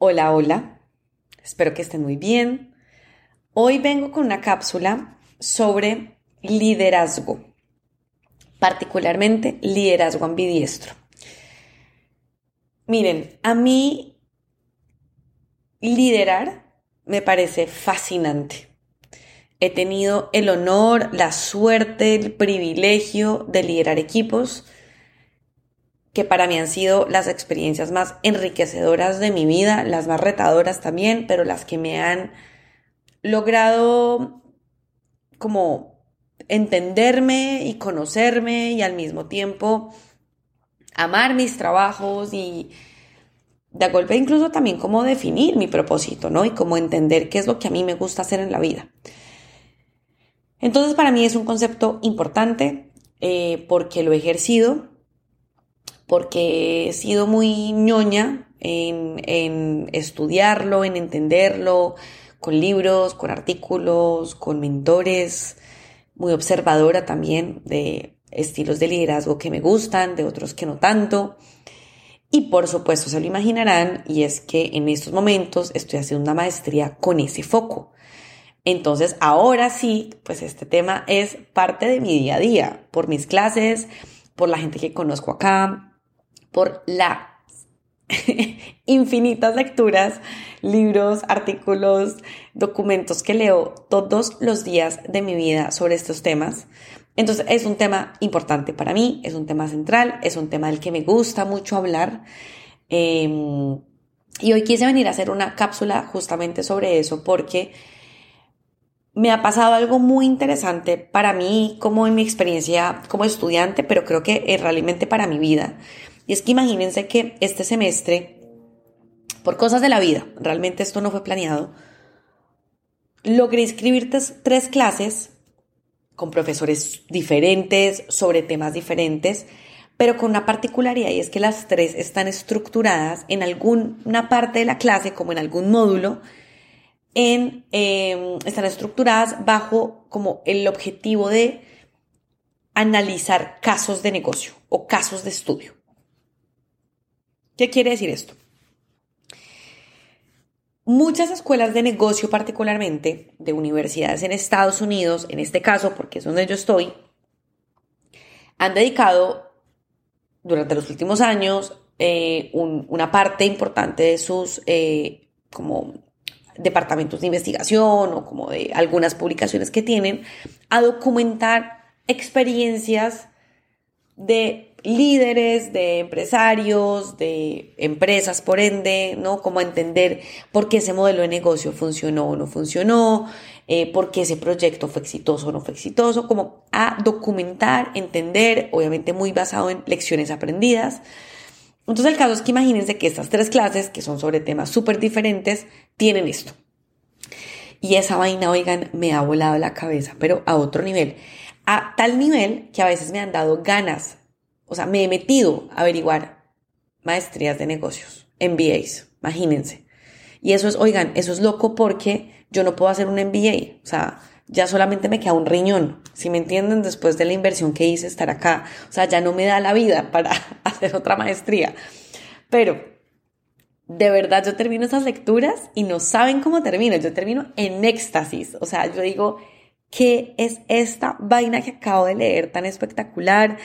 Hola, hola. Espero que estén muy bien. Hoy vengo con una cápsula sobre liderazgo, particularmente liderazgo ambidiestro. Miren, a mí liderar me parece fascinante. He tenido el honor, la suerte, el privilegio de liderar equipos que para mí han sido las experiencias más enriquecedoras de mi vida, las más retadoras también, pero las que me han logrado como entenderme y conocerme y al mismo tiempo amar mis trabajos y de golpe incluso también como definir mi propósito, ¿no? Y como entender qué es lo que a mí me gusta hacer en la vida. Entonces para mí es un concepto importante eh, porque lo he ejercido porque he sido muy ñoña en, estudiarlo, en entenderlo, con libros, con artículos, con mentores, muy observadora también de estilos de liderazgo que me gustan, de otros que no tanto. Y por supuesto se lo imaginarán, y es que en estos momentos estoy haciendo una maestría con ese foco. Entonces, ahora sí, pues este tema es parte de mi día a día, por mis clases, por la gente que conozco acá, por las infinitas lecturas, libros, artículos, documentos que leo todos los días de mi vida sobre estos temas. Entonces es un tema importante para mí, es un tema central, es un tema del que me gusta mucho hablar. Em, y hoy quise venir a hacer una cápsula justamente sobre eso porque me ha pasado algo muy interesante para mí como en mi experiencia como estudiante, pero creo que realmente para mi vida. Y es que imagínense que este semestre, por cosas de la vida, realmente esto no fue planeado, logré escribir tres clases con profesores diferentes, sobre temas diferentes, pero con una particularidad y es que las tres están estructuradas en alguna parte de la clase, como en algún módulo, em, están estructuradas bajo como el objetivo de analizar casos de negocio o casos de estudio. ¿Qué quiere decir esto? Muchas escuelas de negocio, particularmente de universidades en Estados Unidos, en este caso, porque es donde yo estoy, han dedicado durante los últimos años eh, una parte importante de sus eh, como departamentos de investigación o como de algunas publicaciones que tienen a documentar experiencias de líderes, de empresarios, de empresas, por ende, ¿no? Como entender por qué ese modelo de negocio funcionó o no funcionó, eh, por qué ese proyecto fue exitoso o no fue exitoso, como a documentar, entender, obviamente muy basado en lecciones aprendidas. Entonces el caso es que imagínense que estas tres clases, que son sobre temas súper diferentes, tienen esto. Y esa vaina, oigan, me ha volado la cabeza, pero a otro nivel. A tal nivel que a veces me han dado ganas o sea, me he metido a averiguar maestrías de negocios, MBAs, imagínense. Y eso es, oigan, eso es loco porque yo no puedo hacer un MBA. O sea, ya solamente me queda un riñón, si me entienden, después de la inversión que hice estar acá. O sea, ya no me da la vida para hacer otra maestría. Pero, de verdad, yo termino esas lecturas y no saben cómo termino. Yo termino en éxtasis. O sea, yo digo, ¿Qué es esta vaina que acabo de leer tan espectacular?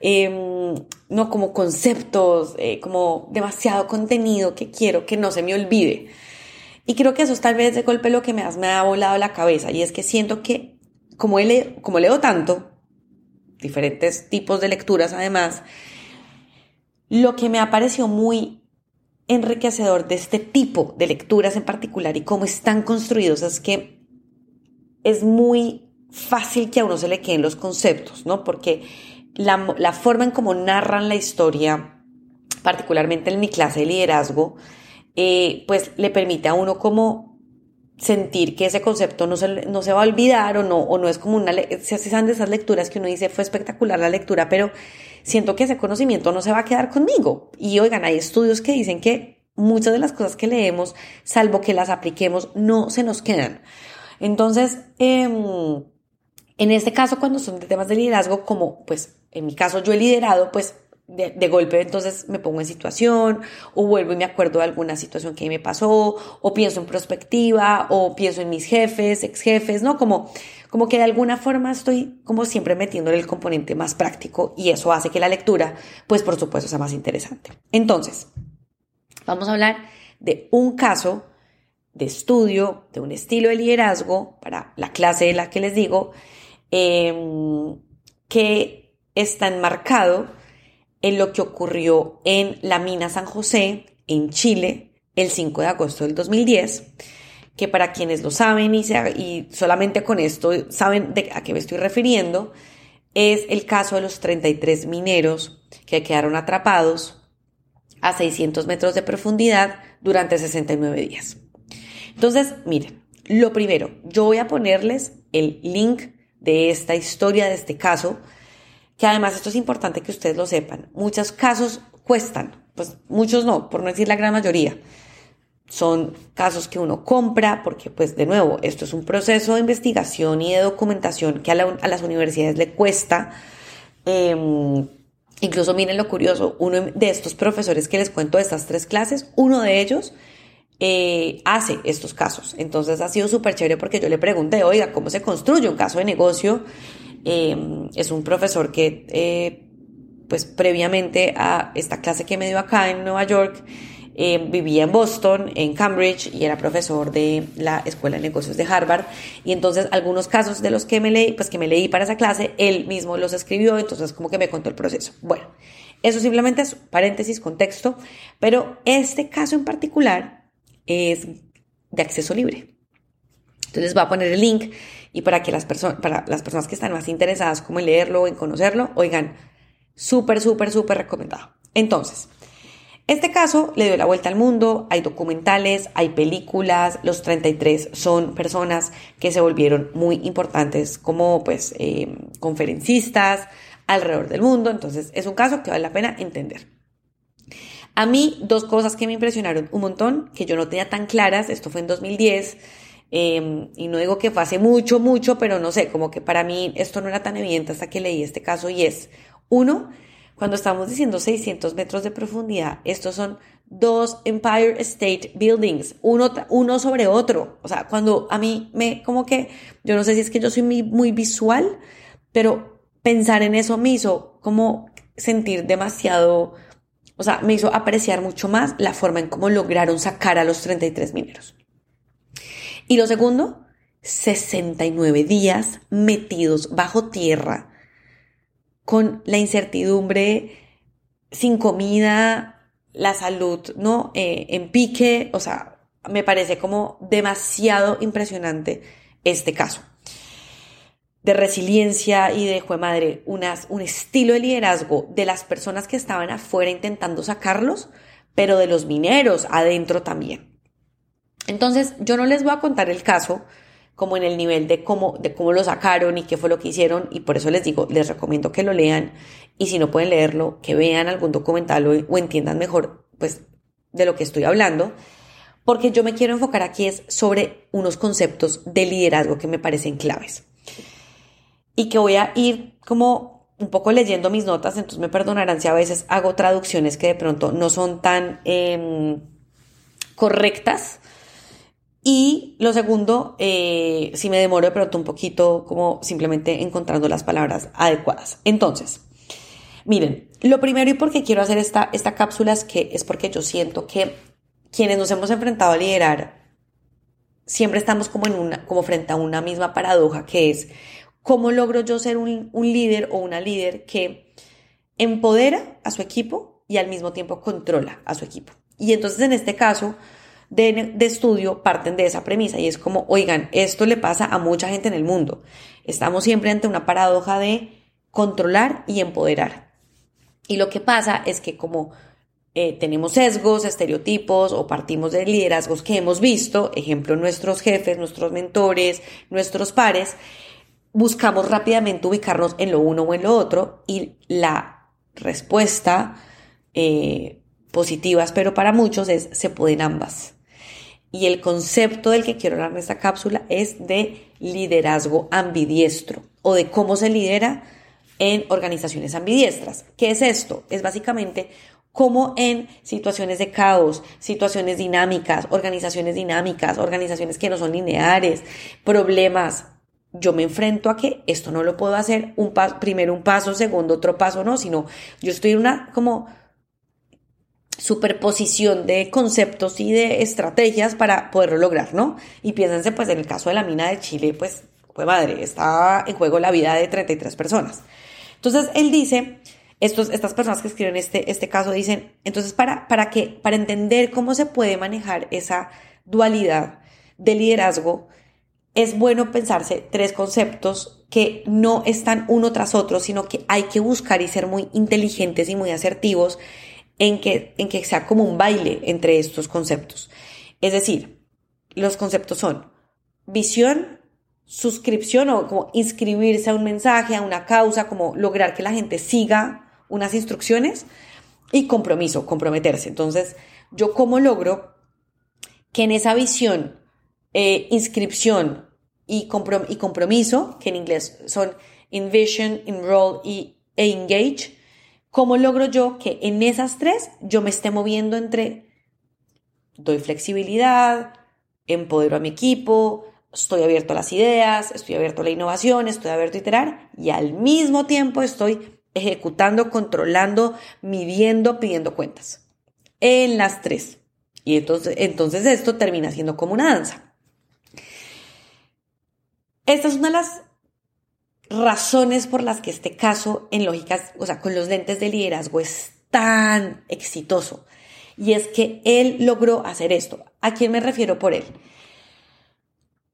Em, no como conceptos, eh, como demasiado contenido que quiero que no se me olvide. Y creo que eso es tal vez de golpe lo que me, me ha volado la cabeza. Y es que siento que como, como leo tanto, diferentes tipos de lecturas además, lo que me ha parecido muy enriquecedor de este tipo de lecturas en particular y cómo están construidos es que es muy fácil que a uno se le queden los conceptos, ¿no? Porque la, forma en cómo narran la historia, particularmente en mi clase de liderazgo, eh, pues le permite a uno como sentir que ese concepto no se, no se va a olvidar o no, o no es como una, se hacen de esas lecturas que uno dice fue espectacular la lectura, pero siento que ese conocimiento no se va a quedar conmigo. Y oigan, hay estudios que dicen que muchas de las cosas que leemos, salvo que las apliquemos, no se nos quedan. Entonces, em, en este caso, cuando son de temas de liderazgo, como pues en mi caso yo he liderado, pues de, golpe entonces me pongo en situación o vuelvo y me acuerdo de alguna situación que me pasó o pienso en perspectiva o pienso en mis jefes, ex jefes, ¿no? Como, como que de alguna forma estoy como siempre metiéndole el componente más práctico y eso hace que la lectura, pues por supuesto, sea más interesante. Entonces, vamos a hablar de un caso de estudio, de un estilo de liderazgo para la clase de la que les digo, em, que está enmarcado en lo que ocurrió en la mina San José, en Chile, el 5 de agosto del 2010, que para quienes lo saben y, solamente con esto saben de a qué me estoy refiriendo, es el caso de los 33 mineros que quedaron atrapados a 600 metros de profundidad durante 69 días. Entonces, miren, lo primero, yo voy a ponerles el link de esta historia, de este caso, que además esto es importante que ustedes lo sepan. Muchos casos cuestan, pues muchos no, por no decir la gran mayoría. Son casos que uno compra porque, pues de nuevo, esto es un proceso de investigación y de documentación que a, las universidades le cuesta. Em, incluso miren lo curioso, uno de estos profesores que les cuento de estas tres clases, uno de ellos eh, hace estos casos. Entonces ha sido súper chévere porque yo le pregunté, oiga, ¿cómo se construye un caso de negocio? Em, es un profesor que, eh, pues previamente a esta clase que me dio acá en Nueva York, em, vivía en Boston, en Cambridge, y era profesor de la Escuela de Negocios de Harvard. Y entonces algunos casos de los que me leí, pues que me leí para esa clase, él mismo los escribió, entonces como que me contó el proceso. Bueno, eso simplemente es paréntesis, contexto, pero este caso en particular es de acceso libre. Entonces voy a poner el link y para que las personas, para las personas que están más interesadas como en leerlo o en conocerlo, oigan, súper, súper, súper recomendado. Entonces, este caso le dio la vuelta al mundo, hay documentales, hay películas, los 33 son personas que se volvieron muy importantes como pues em, conferencistas alrededor del mundo, entonces es un caso que vale la pena entender. A mí dos cosas que me impresionaron un montón, que yo no tenía tan claras, esto fue en 2010, Em, y no digo que fue hace mucho, mucho, pero no sé, como que para mí esto no era tan evidente hasta que leí este caso y es, uno, cuando estamos diciendo 600 metros de profundidad, estos son dos Empire State Buildings, uno, uno sobre otro. O sea, cuando a mí me, como que, yo no sé si es que yo soy muy, muy visual, pero pensar en eso me hizo como sentir demasiado, o sea, me hizo apreciar mucho más la forma en cómo lograron sacar a los 33 mineros. Y lo segundo, 69 días metidos bajo tierra con la incertidumbre, sin comida, la salud, ¿no? Eh, en pique, o sea, me parece como demasiado impresionante este caso de resiliencia y de, jue madre, unas, un estilo de liderazgo de las personas que estaban afuera intentando sacarlos, pero de los mineros adentro también. Entonces, yo no les voy a contar el caso como en el nivel de cómo, de cómo lo sacaron y qué fue lo que hicieron, y por eso les digo, les recomiendo que lo lean, y si no pueden leerlo, que vean algún documental o, entiendan mejor, pues, de lo que estoy hablando, porque yo me quiero enfocar aquí es sobre unos conceptos de liderazgo que me parecen claves. Y que voy a ir como un poco leyendo mis notas, entonces me perdonarán si a veces hago traducciones que de pronto no son tan em, correctas, y lo segundo, eh, si me demoro de pronto un poquito, como simplemente encontrando las palabras adecuadas. Entonces, miren, lo primero y por qué quiero hacer esta, esta cápsula es que es porque yo siento que quienes nos hemos enfrentado a liderar, siempre estamos como, en una, como frente a una misma paradoja que es, ¿cómo logro yo ser un, líder o una líder que empodera a su equipo y al mismo tiempo controla a su equipo? Y entonces en este caso, de, estudio parten de esa premisa y es como, oigan, esto le pasa a mucha gente en el mundo. Estamos siempre ante una paradoja de controlar y empoderar. Y lo que pasa es que como eh, tenemos sesgos, estereotipos o partimos de liderazgos que hemos visto, ejemplo, nuestros jefes, nuestros mentores, nuestros pares, buscamos rápidamente ubicarnos en lo uno o en lo otro y la respuesta eh, positiva, pero para muchos es se pueden ambas. Y el concepto del que quiero hablar en esta cápsula es de liderazgo ambidiestro o de cómo se lidera en organizaciones ambidiestras. ¿Qué es esto? Es básicamente como en situaciones de caos, situaciones dinámicas, organizaciones dinámicas, organizaciones que no son lineares, problemas. Yo me enfrento a que esto no lo puedo hacer un paso, primero un paso, segundo otro paso, no, sino yo estoy en una como superposición de conceptos y de estrategias para poderlo lograr, ¿no? Y piénsense, pues, en el caso de la mina de Chile, pues, pues madre, está en juego la vida de 33 personas. Entonces, él dice estos, estas personas que escriben este, este caso dicen, entonces, para, para, que, para entender cómo se puede manejar esa dualidad de liderazgo, es bueno pensarse tres conceptos que no están uno tras otro, sino que hay que buscar y ser muy inteligentes y muy asertivos en que, en que sea como un baile entre estos conceptos. Es decir, los conceptos son visión, suscripción o como inscribirse a un mensaje, a una causa, como lograr que la gente siga unas instrucciones y compromiso, comprometerse. Entonces, yo cómo logro que en esa visión, eh, inscripción y, y, compromiso, que en inglés son envision, enroll y, e engage, ¿cómo logro yo que en esas tres yo me esté moviendo entre doy flexibilidad, empodero a mi equipo, estoy abierto a las ideas, estoy abierto a la innovación, estoy abierto a iterar y al mismo tiempo estoy ejecutando, controlando, midiendo, pidiendo cuentas. En las tres. Y entonces, entonces esto termina siendo como una danza. Esta es una de las razones por las que este caso en lógicas, o sea, con los lentes de liderazgo es tan exitoso. Y es que él logró hacer esto. ¿A quién me refiero por él?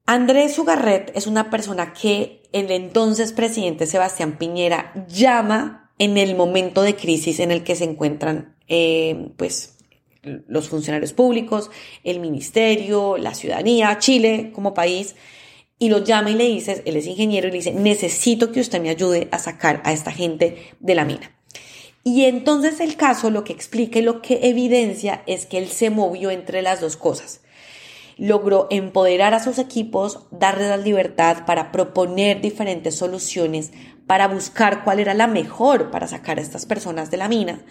Andrés Ugarret es una persona que el entonces presidente Sebastián Piñera llama en el momento de crisis en el que se encuentran eh, pues los funcionarios públicos, el ministerio, la ciudadanía, Chile como país, y lo llama y le dice, él es ingeniero, y le dice, necesito que usted me ayude a sacar a esta gente de la mina. Y entonces el caso lo que explica lo que evidencia es que él se movió entre las dos cosas logró empoderar a sus equipos, darles la libertad para proponer diferentes soluciones, para buscar cuál era la mejor para sacar a estas personas de la mina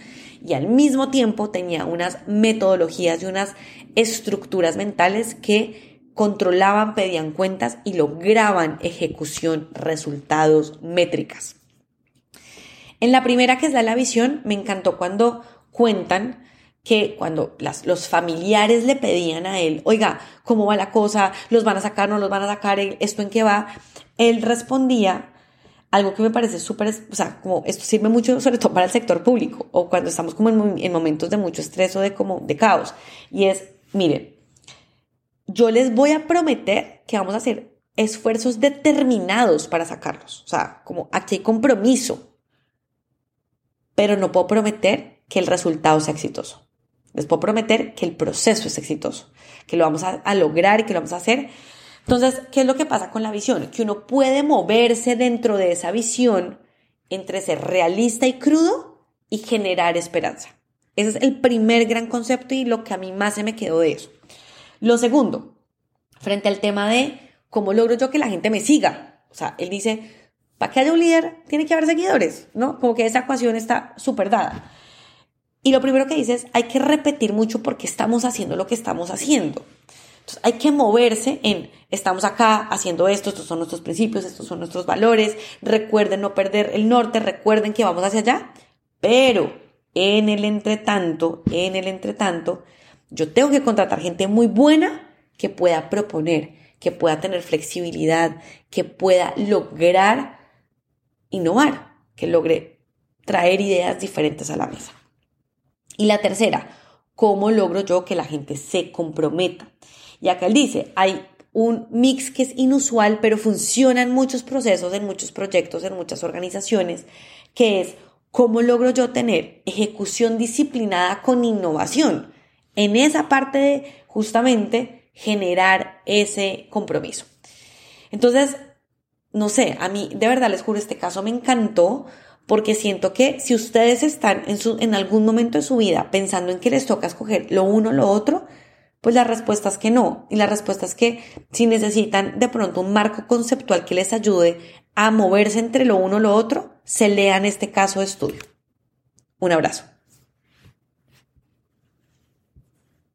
y al mismo tiempo tenía unas metodologías y unas estructuras mentales que controlaban, pedían cuentas y lograban ejecución, resultados, métricas. En la primera que es la visión, me encantó cuando cuentan que cuando las, los familiares le pedían a él, oiga, ¿cómo va la cosa? ¿Los van a sacar? ¿No los van a sacar? ¿Esto en qué va? Él respondía algo que me parece súper, o sea, como esto sirve mucho sobre todo para el sector público o cuando estamos como en, en momentos de mucho estrés o de como de caos. Y es, miren, yo les voy a prometer que vamos a hacer esfuerzos determinados para sacarlos. O sea, como aquí hay compromiso, pero no puedo prometer que el resultado sea exitoso. Les puedo prometer que el proceso es exitoso, que lo vamos a, lograr y que lo vamos a hacer. Entonces, ¿qué es lo que pasa con la visión? Que uno puede moverse dentro de esa visión entre ser realista y crudo y generar esperanza. Ese es el primer gran concepto y lo que a mí más se me quedó de eso. Lo segundo, frente al tema de cómo logro yo que la gente me siga. O sea, él dice, para que haya un líder tiene que haber seguidores, ¿no? Como que esa ecuación está súper dada. Y lo primero que dice es, hay que repetir mucho porque estamos haciendo lo que estamos haciendo. Entonces hay que moverse en, estamos acá haciendo esto, estos son nuestros principios, estos son nuestros valores, recuerden no perder el norte, recuerden que vamos hacia allá, pero en el entretanto, en el entretanto, yo tengo que contratar gente muy buena que pueda proponer, que pueda tener flexibilidad, que pueda lograr innovar, que logre traer ideas diferentes a la mesa. Y la tercera, ¿cómo logro yo que la gente se comprometa? Y acá él dice, hay un mix que es inusual, pero funciona en muchos procesos, en muchos proyectos, en muchas organizaciones, que es cómo logro yo tener ejecución disciplinada con innovación. En esa parte de justamente generar ese compromiso. Entonces, no sé, a mí de verdad les juro, este caso me encantó porque siento que si ustedes están en, su, en algún momento de su vida pensando en que les toca escoger lo uno o lo otro, pues la respuesta es que no. Y la respuesta es que si necesitan de pronto un marco conceptual que les ayude a moverse entre lo uno o lo otro, se lean este caso de estudio. Un abrazo.